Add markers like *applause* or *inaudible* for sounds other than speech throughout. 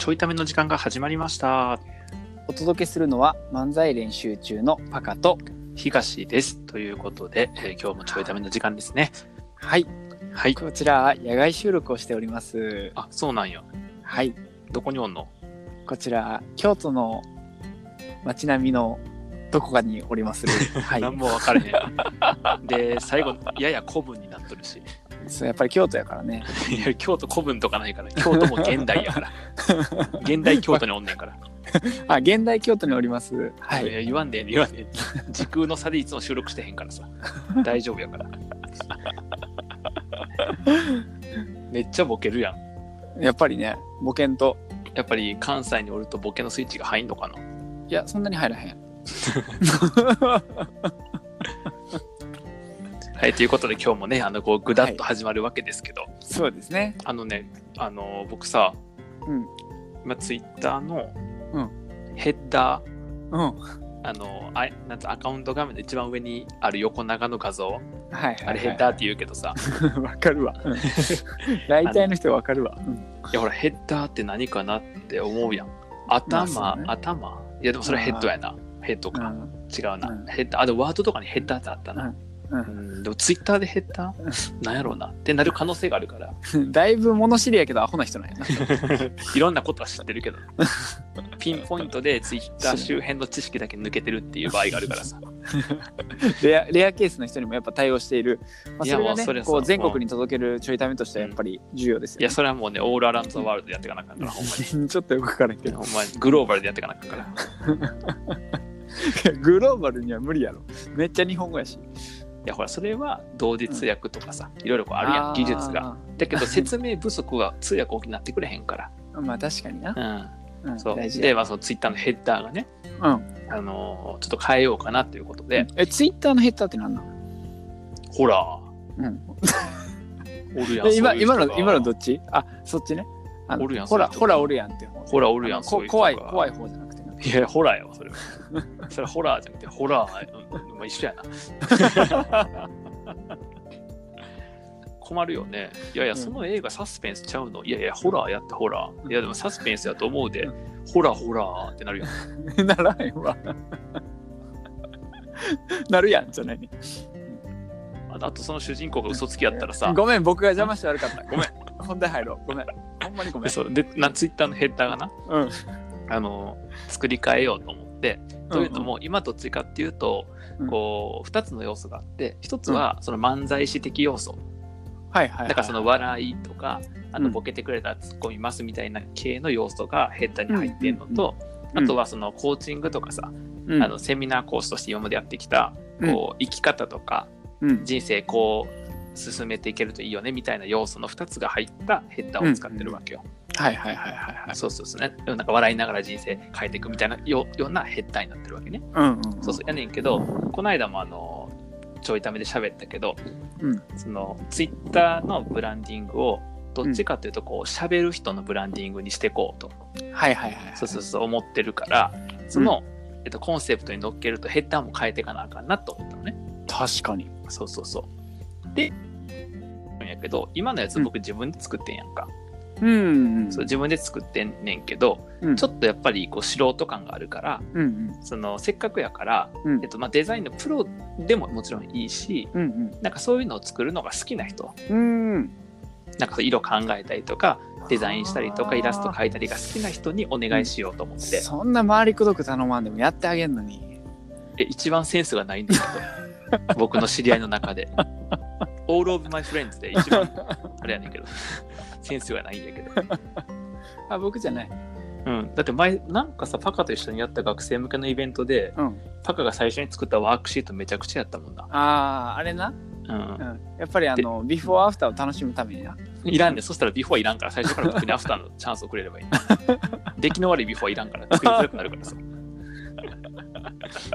ちょいための時間が始まりました。お届けするのは漫才練習中のパカと東です。ということで、えー今日もちょいための時間ですね。はいはい。こちら野外収録をしておりますあ、そうなんよ。はいどこにおんの？こちら京都の街並みのどこかにおりまする *laughs* はい何も分かれへん。で、最後、やや古文になっとるし。そうやっぱり京都やからね *laughs* いや、京都古文とかないから、京都も現代やから。*laughs* 現代京都におんねんから。あ現代京都におりますはいいや言わんでええ言わんでええ時空の差でいつも収録してへんからさ。*laughs* 大丈夫やから。めっちゃボケるやん。やっぱりねボケんとやっぱり関西におるとボケのスイッチが入んのかないやそんなに入らへんはい、ということで今日もね、あの、こう、ぐだっと始まるわけですけど、そうですね。あのね、あの、僕さ、うん。今、ツイッターのうん。ヘッダー、うん。あの、あなんつアカウント画面の一番上にある横長の画像、はいはい、あれヘッダーって言うけどさ、*laughs* わかるわ。うん。大体の人はわかるわ、うん。いや、ほら、ヘッダーって何かなって思うやん。頭、ね。頭？いや、でもそれヘッドやな。ヘッドか。うん。違うな。うん。ヘッダー、あ、でもワードとかにヘッダーってあったな。うん。うん、でもツイッターでヘッダーなんやろうなってなる可能性があるから。*laughs* だいぶ物知りやけどアホな人なんやな。*laughs* いろんなことは知ってるけど、ピンポイントでツイッター周辺の知識だけ抜けてるっていう場合があるからさ。*laughs* レアレアケースの人にもやっぱ対応している、まあ、いやそれがもうそれこう全国に届けるちょいためとしてはやっぱり重要ですいや、よ、それはもうね、オールアラウンドザワールドやっていかなあかんから、ほんまね、ちょっとよくわからんけに。ど。ほんまに。グローバルでやっていかなあかんから。グローバルには無理やろ。めっちゃ日本語やしいや、ほら、それは同時通訳とかさ、いろいろこうあるやん、技術が。だけど、説明不足は通訳大きになってくれへんかあーまあ確かにな、ら。うん。うん。そう。大事で、まあ、そのツイッターのヘッダーがね、うん。あのーちょっと変えようかなということで、えツイッターのヘッダーって何なの、ほら、うん、おるやん。え今今の今のどっち？あそっちね。おるやんほらほらおるやんって方ほら、おるやん。怖い怖い方じゃいや、ホラーやわ、それは。*laughs* それホラーじゃなくて、ホラー、うん。まあ、一緒やな。*laughs* 困るよね。いやいや、うん。その映画サスペンスちゃうの？いやいや、ホラーやってホラー。いや、でもサスペンスやと思うでう、ホラーホラーってなるやん。*laughs* ならへんわ。なるやんじゃない。ねああと、その主人公が嘘つきやったらさ、ごめん僕が邪魔して悪かった。ごめん。本題入ろう。ごめん。ほんまにごめん。でそう。でなツイッターのヘッダーがな、うんあの作り変えようと思って、というのも、今どっちかっていうと、うん。こう、2つの要素があって、1つはその漫才師的要素。はいはいはいだからその笑いとか、あうん。のボケてくれたら突っ込みますみたいな系の要素がヘッダーに入ってるのと、うんあとはそのコーチングとかさ、うん。あのセミナー講師として今までやってきた、こう生き方とかうん。人生こう進めていけるといいよねみたいな要素の2つが入ったヘッダーを使ってるわけよ。はいはいはいはいはい。そうそうそうね。なんか笑いながら人生変えていくみたいなよようなヘッダーになってるわけね。うんうんそうそう。やねんけど、この間もあのちょいためで喋ったけど、うん。そのツイッターのブランディングをどっちかというとこう喋る人のブランディングにしていこうと、はいはいはいそうそうそう思ってるからその、えっと、コンセプトに乗っけるとヘッダーも変えていかなあかんなと思ったのね。確かに。そうそうそう。でやけど今のやつ僕自分で作ってんやんか、うんそう自分で作ってんねんけど、うん。ちょっとやっぱりこう素人感があるからうんそのせっかくやから、うん。えっとまあ、デザインのプロでももちろんいいしうんなんかそういうのを作るのが好きな人うんうん。なんか色考えたりとかデザインしたりとかイラスト描いたりが好きな人にお願いしようと思って、そんな回りくどく頼まんでもやってあげんのに。え一番センスがないんだけど。*laughs* 僕の知り合いの中で all of my friends で一番あれやねんけど。センスがないんやけど、あ僕じゃない。うん、だって前なんかさパカと一緒にやった学生向けのイベントでうん。パカが最初に作ったワークシートめちゃくちゃやったもんな、あああれな、うん。う、ん、やっぱりあのビフォーアフターを楽しむためにな。いらんで、そしたらビフォーいらんから、最初から僕にアフターのチャンスをくれればいい。*laughs* 出来の悪いビフォーいらんから、作りづらくなるからさ。*laughs*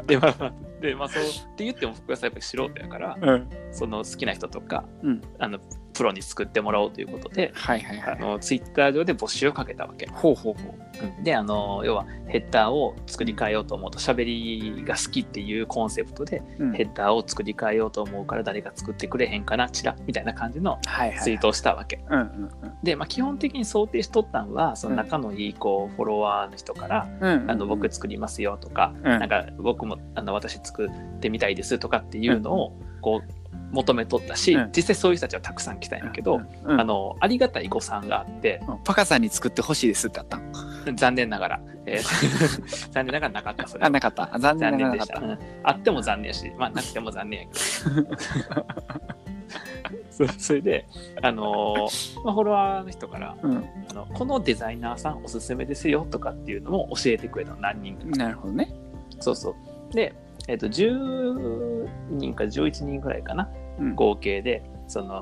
で、まあまあ、で、まあそう、って言っても僕はさ、やっぱり素人やから、うんその好きな人とか、うんあの、プロに作ってもらおうということで、はいはいはい。あのツイッター上で募集をかけたわけ。ほうほうほうんであの要はヘッダーを作り変えようと思うと喋りが好きっていうコンセプトでう。うんヘッダーを作り変えようと思うから誰か作ってくれへんかなチラみたいな感じのはいはい。ツイートをしたわけ。うんうんで、まあ、基本的に想定しとったんはその仲のいいこうフォロワーの人からうん。あの僕作りますよとか、うん。なんか僕もあの私作ってみたいですとかっていうのをこう求めとったし、うん。実際そういう人たちはたくさん来たんやけど、あのありがたい誤算があってうん。パカさんに作ってほしいですってあったん？*laughs* 残念ながら、えー *laughs* 残念ながらなかったそれはあ、なかった。あ残念残ながらなかった。念でした、うんあっても残念やし、まあ、なくても残念やけど *laughs* そそれで、あのーまあ、フォロワーの人からうん。あのこのデザイナーさんおすすめですよとかっていうのも教えてくれたの何人かなるほどね。そうそうで、えっと10人か11人ぐらいかなうん。合計でそのまあ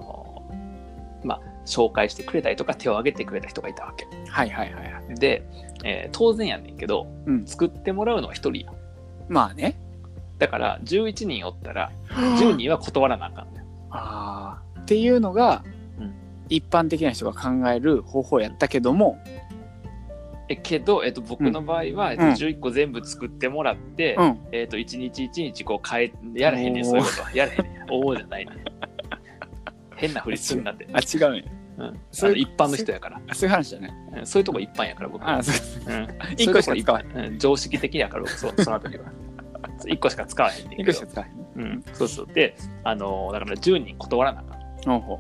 紹介してくれたりとか手を挙げてくれた人がいたわけ。はいはいはいはい。で、えー当然やねんけどうん。作ってもらうのは1人や。まあね。だから11人おったら10人は断らなあかんのよああ。っていうのが、うん。一般的な人が考える方法やったけども、えけど、えっと、僕の場合は、えっと、うん。11個全部作ってもらって、うん。えっと、1日1日こう変えやらへんねん。おーそういうこと。はやらへんねん。*laughs* おおじゃないねん。変なふりすんなって、あ、違う。ん。や。うん、そういう一般の人やから。あそういう話じゃない。うん。そういうとこ一般やから僕は。あそうう。ん。一個しか使わへん。そういうん。常識的やから僕そ *laughs* そのあたりは。そう一個しか使わへんねんけど。一個しか使わへん。ね。うん、そうそう。であのだから10人断らなあかん。ほうほ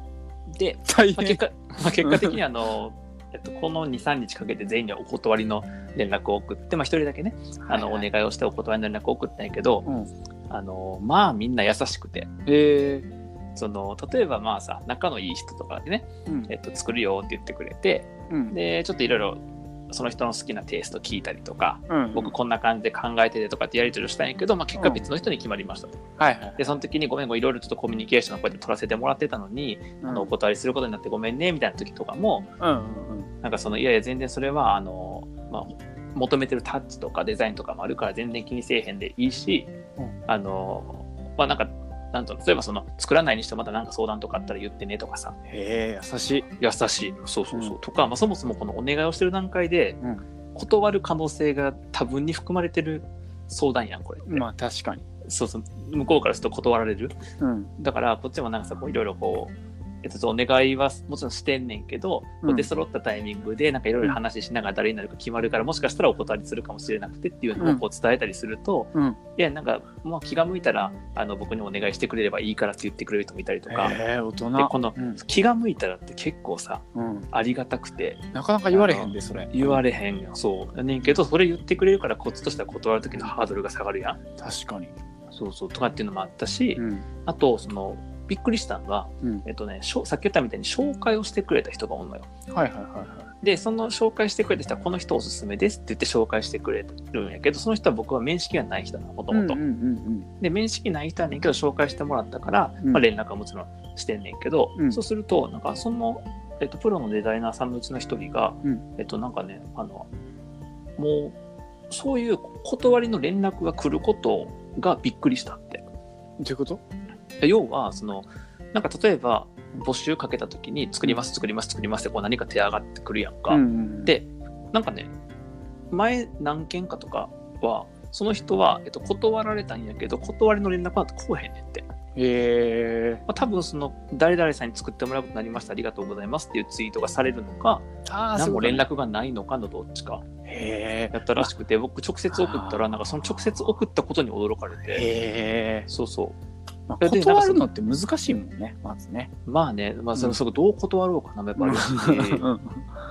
う。で、大まあ、結果、まあ、結果的にあの、えっと、この23日かけて全員にお断りの連絡を送って、まあ、1人だけねあの、お願いをしてお断りの連絡を送ったんやけど、うん。あのまあみんな優しくて。ええその例えばまあさ仲のいい人とかでね、うんえっと、作るよって言ってくれてうん。でちょっといろいろその人の好きなテイスト聞いたりとか、うん。僕こんな感じで考えててとかってやり取りをしたんやけど、まあ、結果別の人に決まりましたと。はいはい。でその時にごめんごめんいろいろちょっとコミュニケーションをこうやって取らせてもらってたのに、あのお断りすることになってごめんねみたいな時とかもうんうんうん。なんかそのいやいや全然それはあの、まあ、求めてるタッチとかデザインとかもあるから全然気にせえへんでいいし、うんあのまあなんかなんと例えばその作らないにしてもまた何か相談とかあったら言ってねとかさ。へえ、優しい。優しい。そうそうそう、うん。とか、まあ、そもそもこのお願いをしてる段階で、うん。断る可能性が多分に含まれてる相談やんこれって、まあ確かに。そうそう。向こうからすると断られる。うん。だからこっちもなんかさこういろいろこう、えっと、お願いはもちろんしてんねんけど、こううん出揃ったタイミングでなんかいろいろ話しながら誰になるか決まるからもしかしたらお断りするかもしれなくてっていうのをこう伝えたりすると、うん。いやなんかもう気が向いたらあの僕にお願いしてくれればいいからって言ってくれる人もいたりとか、へえ、大人。でこのうん。気が向いたらって結構さうん。ありがたくてなかなか言われへんで、それ。言われへんよそうやねんけどそれ言ってくれるからこっちとしては断る時のハードルが下がるやん確かに。そうそうとかっていうのもあったし、うん。あとそのびっくりしたのがうん。えっとね、さっき言ったみたいに紹介をしてくれた人がおんのよ。はいはいはいはで、その紹介してくれた人は、この人おすすめですって言って紹介してくれるんやけど、その人は僕は面識がない人なの、もとい。もとうん。うんで、面識ない人やねんけど、紹介してもらったから、うんまあ、連絡はもちろんしてんねんけど、うんそうすると、なんかその、えっと、プロのデザイナーさんのうちの一人が、うんえっと、なんかね、あの、もう、そういう断りの連絡が来ることがびっくりしたって。うん。どういうこと？要はそのなんか例えば募集かけた時に作ります作ります作りますってこう何か手上がってくるやんか、んでなんかね前何件かとかはその人は、えっと、断られたんやけど断りの連絡はこうへんねんって、まへえ。あ、多分その誰々さんに作ってもらうことになりましたありがとうございますっていうツイートがされるのかああ、何も連絡。絡がないのかのどっちかへえ。やったらしくて僕直接送ったらなんかその直接送ったことに驚かれて。そうそうまあで断るのって難しいもんね、まずね。まあね、まあ、そうん。れそれどう断ろうかなやっぱり、*laughs* うん。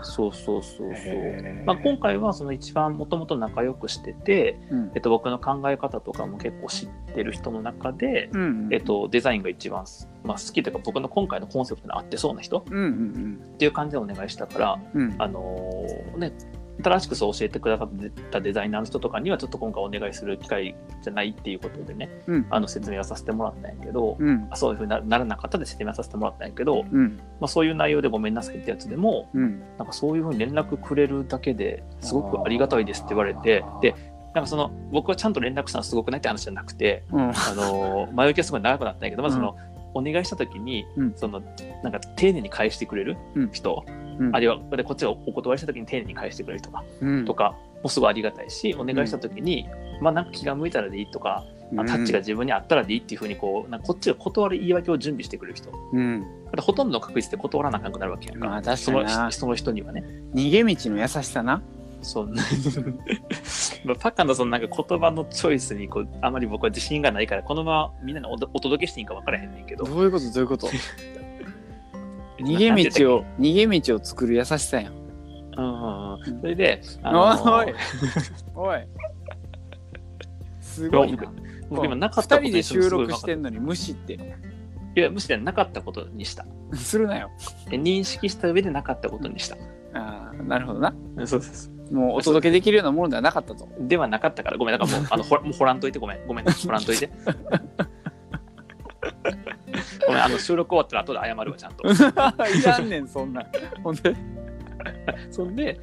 そうそうそうそう。まあ、今回はその一番もともと仲良くしてて、うん。えっと、僕の考え方とかも結構知ってる人の中で、うんえっと、デザインが一番、まあ、好きというか僕の今回のコンセプトに合ってそうな人っうんうんていう感じでお願いしたから、うんうんあのーね、新しくそう教えてくださったデザイナーの人とかにはちょっと今回お願いする機会じゃないっていうことでねうん。あの説明はさせてもらったんやけど、うん。あそういうふうになならなかったで説明させてもらったんやけど、うん。まあ、そういう内容でごめんなさいってやつでもうん。なんかそういうふうに連絡くれるだけですごくありがたいですって言われてでなんかその僕はちゃんと連絡したのすごくないって話じゃなくてうん。あの前置きはすごい長くなったんやけどまずその、お願いした時に、うん。そのなんか丁寧に返してくれるうん。人、うん。あるいはでこっちがお断りした時に丁寧に返してくれる人かうん。とかもすごいありがたいしお願いした時に、まあなんか気が向いたらでいいとか、あタッチが自分にあったらでいいっていうふうにこうなんかこっちが断る言い訳を準備してくれる人。だうんほとんどの確率で断らなくなるわけやんか,、まあ確かそのになその人にはね。逃げ道の優しさなそう。*laughs* まあパカのそのなんか言葉のチョイスにこうあまり僕は自信がないからこのままみんなにおお届けしていいんか分からへんねんけど。どういうこと？どういうこと？*laughs* 逃げ道を逃げ道を作る優しさやん。うんそれで、おあいおい。すごいな。僕今なかったこと二人で収録してんんのに無視って。いや、むしろなかったことにした。*laughs* するなよ。え認識した上でなかったことにした。ああなるほどな。そうです。もうお届けできるようなものではなかったと。ではなかったから、ごめん、だからもう、あの、ほ *laughs* もう掘らんといて、ごめん、ごめん、掘らんといて。*laughs* ごめん、あの、収録終わったら後で謝るわ、ちゃんと。*laughs* いらんねんそんな。んほんで *laughs* そんで、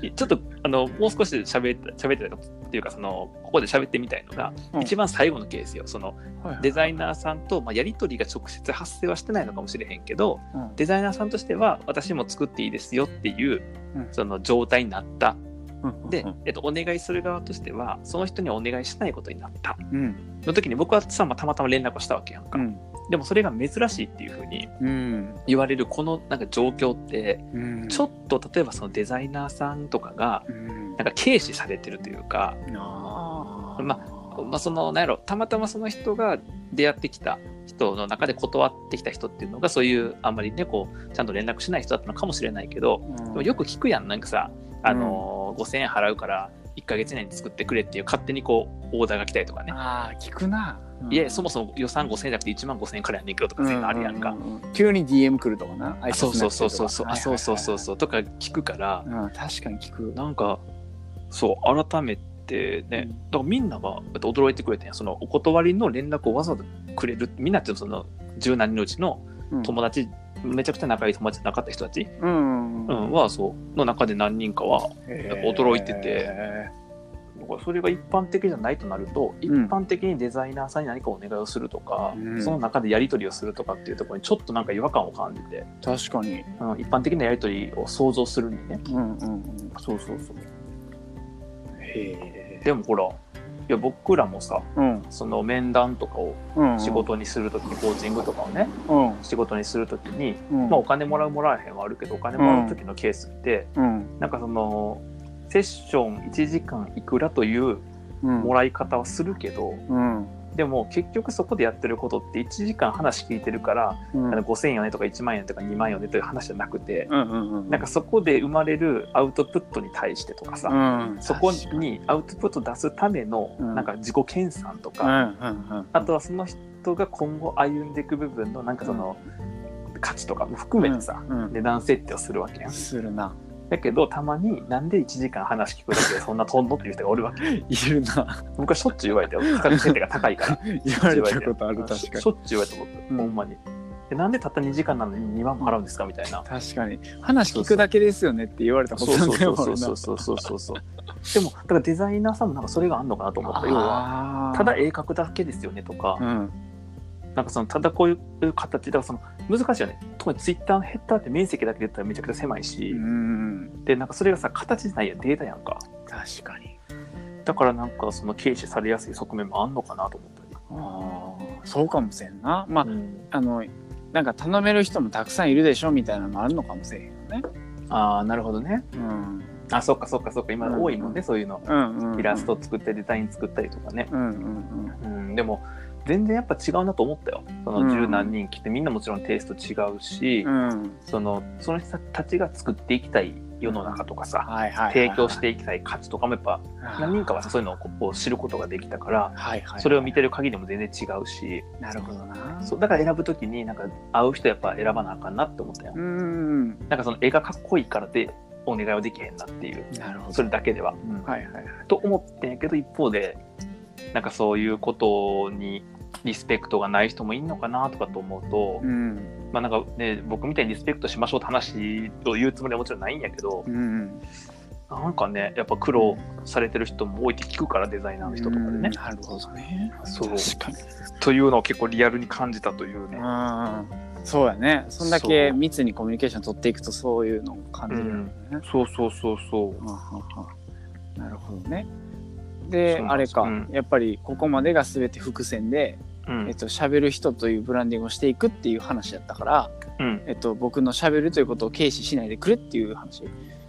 でちょっと、あの、もう少し喋った、喋ってたっていうか、その、ここで喋ってみたいのが、うん一番最後のケースよ。その、はいデザイナーさんと、まあ、やりとりが直接発生はしてないのかもしれへんけど、うんデザイナーさんとしては、私も作っていいですよっていう、うんその状態になった。うんで、えっと、お願いする側としては、その人にはお願いしないことになった。うんの時に僕はさ、まあ、たまたま連絡をしたわけやんか。うんでもそれが珍しいっていうふうにうん。言われるこのなんか状況って、うん。ちょっと例えばそのデザイナーさんとかが、うん。なんか軽視されてるというか、あー。ままあ、その、なんやろ、たまたまその人が出会ってきた人の中で断ってきた人っていうのが、そういう、あんまりね、こう、ちゃんと連絡しない人だったのかもしれないけど、うん。でもよく聞くやん、なんかさ、あのー5000円払うから、1ヶ月以内に作ってくれっていう、勝手にこう、オーダーが来たりとかね。あー聞くな、いや、そもそも予算5000円じゃなくて1万5000円からやねんけどとか、そういうのあるやん。か。急に DM 来るとかなあそうそうそう。そうそう、あそうそう。そううそう、とか聞くから、うん。確かに聞く。なんか、そう、改めてね、だからみんなが驚いてくれてそのお断りの連絡をわざわざくれる、みんなってその十何人のうちのうん。友達、めちゃくちゃ仲いい友達じゃなかった人たち、うんうん、は、そう、の中で何人かは、やっぱ驚いててそれが一般的じゃないとなると、一うん。般的にデザイナーさんに何かお願いをするとか、うん。その中でやり取りをするとかっていうところにちょっとなんか違和感を感じて、確かに。うん、一般的なやり取りを想像するにね。うんうんう。んそうそうそう。へでもほら、いや僕らもさ、えうん。その面談とかをうん仕事にするときに、コーチングとかをね、うん。仕事にするときに、うん。まあお金もらうもらえへんはあるけど、お金もらうときのケースって、うん。なんかその、セッション1時間いくらといううん。もらい方はするけど、うん。でも結局そこでやってることって1時間話聞いてるから、うん。あの5000円よねとか1万円とか2万円よねという話じゃなくて、うんうんうんなんかそこで生まれるアウトプットに対してとかさ、うん。そこにアウトプット出すためのうん。なんか自己研鑽とか、あとはその人が今後歩んでいく部分のなんかその価値とかも含めてさ、値段設定をするわけやん。するなだけどたまになんで1時間話聞くだけでそんなとんのっていう人がおるわけ。いるな僕はしょっちゅう言われたよ。価格設定が高いから。*laughs* 言われたことある確かしょっちゅう言われたこと、うんほんまに。でなんでたった2時間なのに2万も払うんですか？みたいな。に確かに話聞くだけですよねって言われたことそうそうそうそうそうそうそうそう。でも、だからデザイナーさんもなんかそれがあんのかなと思った。要は、ただ絵描くだけですよねとか、うんなんかそのただこういう形だからその難しいよね。特にツイッターのヘッダーって面積だけで言ったらめちゃくちゃ狭いし、うん。でなんかそれがさ形じゃないやん。データやんか。確かに。だからなんかその軽視されやすい側面もあんのかなと思ったり、あーそうかもしれんな。まあうん。あのなんか頼める人もたくさんいるでしょみたいなのもあるのかもしれへんよね。ああなるほどね。うん。あそっかそっかそっか。今うん多いもんね、そういうの。うんうんうん。イラスト作ったりデザイン作ったりとかね、うんうん。うん、でも全然やっぱ違うなと思ったよ。そうん。の十何人来てみんなもちろんテイスト違うし、うん。うんそのその人たちが作っていきたい世の中とかさ、はいはいはい提供していきたい価値とかもやっぱ何人かはさそういうのをこう知ることができたからはいはいそれを見てる限りも全然違うし。なるほどな。そうだから選ぶ時になんか会う人やっぱ選ばなあかんなって思ったよ。うんなんかその絵がかっこいいからでお願いはできへんなっていう。なるほど。それだけでは、はいはいはい。と思ってんやけど一方でなんかそういうことにリスペクトがない人もいんのかなとかと思うと、うんまあなんかね僕みたいにリスペクトしましょうって話を言うつもりはもちろんないんやけど、うんなんかねやっぱ苦労されてる人も多いって聞くからデザイナーの人とかでね。なるほどね。そう確かに。というのを結構リアルに感じたというね。うん。そうやね。そんだけ密にコミュニケーション取っていくとそういうのを感じるよね。そうそうそうそう。はははなるほどね。であれか、うんやっぱりここまでが全て伏線で、うんえっと喋る人というブランディングをしていくっていう話だったから、うん、えっと僕の喋るということを軽視しないでくれっていう話。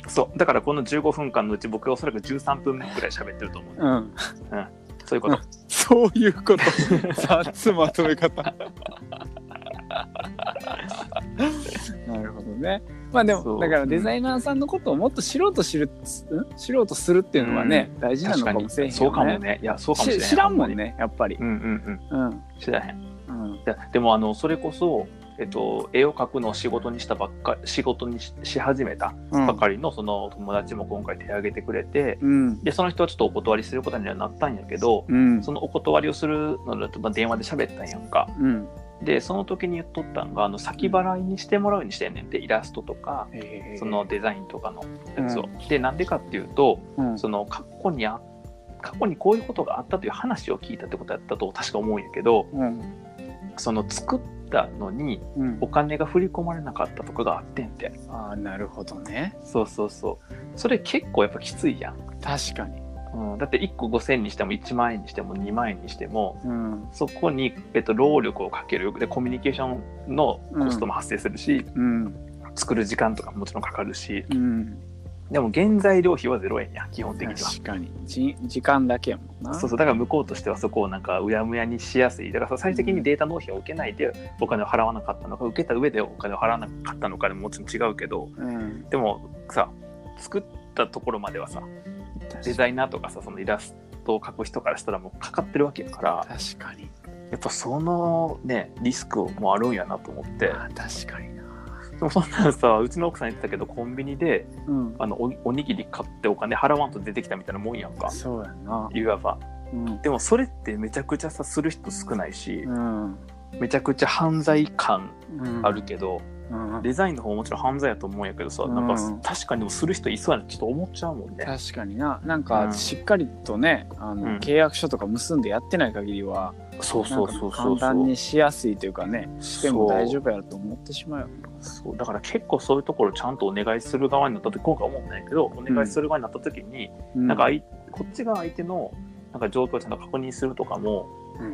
そうだからこの15分間のうち僕はおそらく13分ぐらい喋ってると思う、うん。そういうこと、そういうこと。*laughs* 雑まとめ方。*laughs* なるほどね。まあでもだからデザイナーさんのことをもっと知ろうと知る、ん？知ろうとするっていうのはね、大事なのかもしれへんよね。そうかもねいやそうかもしれないし知らんもんね、やっぱりう。んうんうんうん。知らへんいうん。やでもあのそれこそ、えっと、絵を描くのを仕事にしたばっか仕事にしし始めたうんばかりのその友達も今回手を挙げてくれて、うん。でその人はちょっとお断りすることにはなったんやけど、うん。そのお断りをするのだと、まあ、電話で喋ったんやんかうん。でその時に言っとったんがあの先払いにしてもらうようにしてんねんってイラストとかえーその、デザインとかのやつを。でなんでかっていうとうん。その過去にあ過去にこういうことがあったという話を聞いたってことやったと確か思うんやけどうん。その作ったのにうんお。金が振り込まれなかったとかがあってんてああ、なるほどね。そうそうそうそれ結構やっぱきついやん、確かに。うん、だって1個5000にしても1万円にしても2万円にしてもうん。そこに、えっと、労力をかけるでコミュニケーションのコストも発生するし、うん。作る時間とかももちろんかかるしうん。でも原材料費は0円や基本的には確かに。じ時間だけやもんな。そうそうだから向こうとしてはそこをなんかうやむやにしやすいだから最終的にデータ納品を受けないでお金を払わなかったのか受けた上でお金を払わなかったのかでももちろん違うけどうん。でもさ作ったところまではさデザイナーとかさそのイラストを描く人からしたらもうかかってるわけだから確かに。やっぱそのねリスクもあるんやなと思って確かにな。でもそんなんさうちの奥さん言ってたけどコンビニでうん。あのおおにぎり買ってお金払わんと出てきたみたいなもんやんかそうやな。いわばうん。でもそれってめちゃくちゃさする人少ないしうん。めちゃくちゃ犯罪感うんあるけど、うん。デザインの方ももちろん犯罪やと思うんやけどさ、なんかうん確かにでもする人いそうやなってちょっと思っちゃうもんね。確かにな。なんうか、ん。しっかりとね、あの、うん。契約書とか結んでやってない限りは、そうそうそうなんかそう簡単にしやすいというかね、しても大丈夫やろと思ってしまうよ。そう。だから結構そういうところちゃんとお願いする側になった時今回思うん。だけどお願いする側になった時に、うん。なんかあいこっちが相手のなんか状況をちゃんと確認するとかも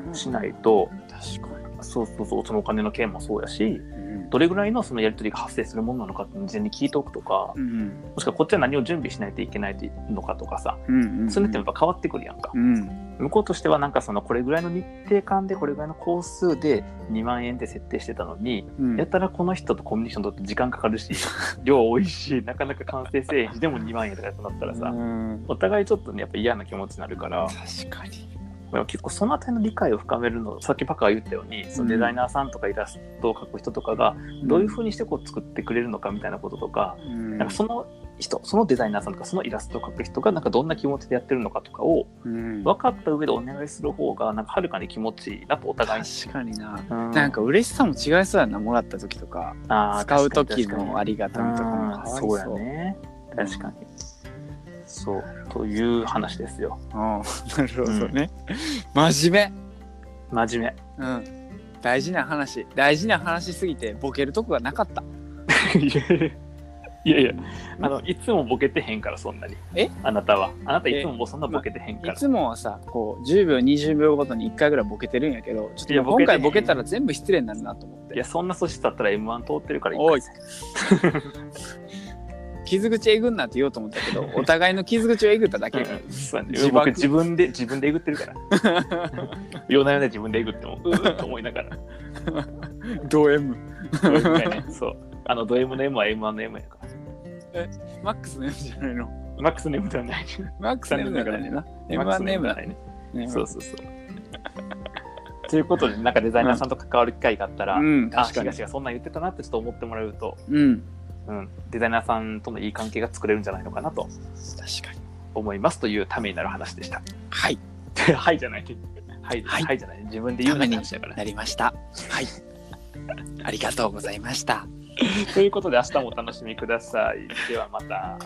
うんしないと、確かそうそうそうそのお金の件もそうやしに。うんどれぐらいのそのやり取りが発生するものなのかって事前に聞いておくとか、うん。もしくはこっちは何を準備しないといけないのかとかさ、うん。うん。それってやっぱ変わってくるやんか。うん。向こうとしてはなんかそのこれぐらいの日程間でこれぐらいの工数で2万円で設定してたのに、うん。やったらこの人とコミュニケーション取って時間かかるし *laughs* 量多いしなかなか完成せえへんしでも2万円とかってなったらさ、うんお互いちょっとねやっぱ嫌な気持ちになるから確かに。でも結構そのあたりの理解を深めるのさっきパカが言ったようにそのデザイナーさんとかイラストを描く人とかがどういうふうにしてこう作ってくれるのかみたいなこととか、うん。なんかその人そのデザイナーさんとかそのイラストを描く人がなんかどんな気持ちでやってるのかとかをうん。分かった上でお願いする方がなんかはるかに気持ちいいなとお互いに。確かにな。うん。なんか嬉しさも違いそうやな、もらった時とか。使う時のありがたみとかもそう。やね。確かにそうという話ですよ。うん、*laughs* なるほどね。真面真面目。うん。大事な話。大事な話すぎてボケるとこがなかった。*laughs* 目いや。いやあのいつもボケてへんからそんなに。え？あなたは。あなたいつもそんなボケてへんから。いつもはさ、こう、10秒、20秒ごとに1回ぐらいボケてるんやけど、ちょっと今回ボケたら全部失礼になるなと思って。いやそんな素質だったら m 1通ってるからおい一回 *laughs* 傷口えぐんなって言おうと思ったけど、お互いの傷口をえぐっただけ。うん自爆僕自分で自分でえぐってるから *laughs* 夜な夜な自分でえぐってもうーっと思いながら *laughs* ド M。ねそうあのド M の M は M1 の M やからマックスの M じゃないの？マックスの M ではないマックスの M だからね。M1 の M だね。ね。そうそうそう。ということで、なんかデザイナーさんと関わる機会があったら、うん、あ。東がそんなん言ってたなってちょっと思ってもらえると、うん。うん、デザイナーさんとのいい関係が作れるんじゃないのかなと確かに思いますというためになる話でした。はい *laughs* はいじゃない。はい、はい、はい、じゃない。自分で言うな話だか。なりました。はい。*laughs* ありがとうございました。ということで明日もお楽しみください。ではまた。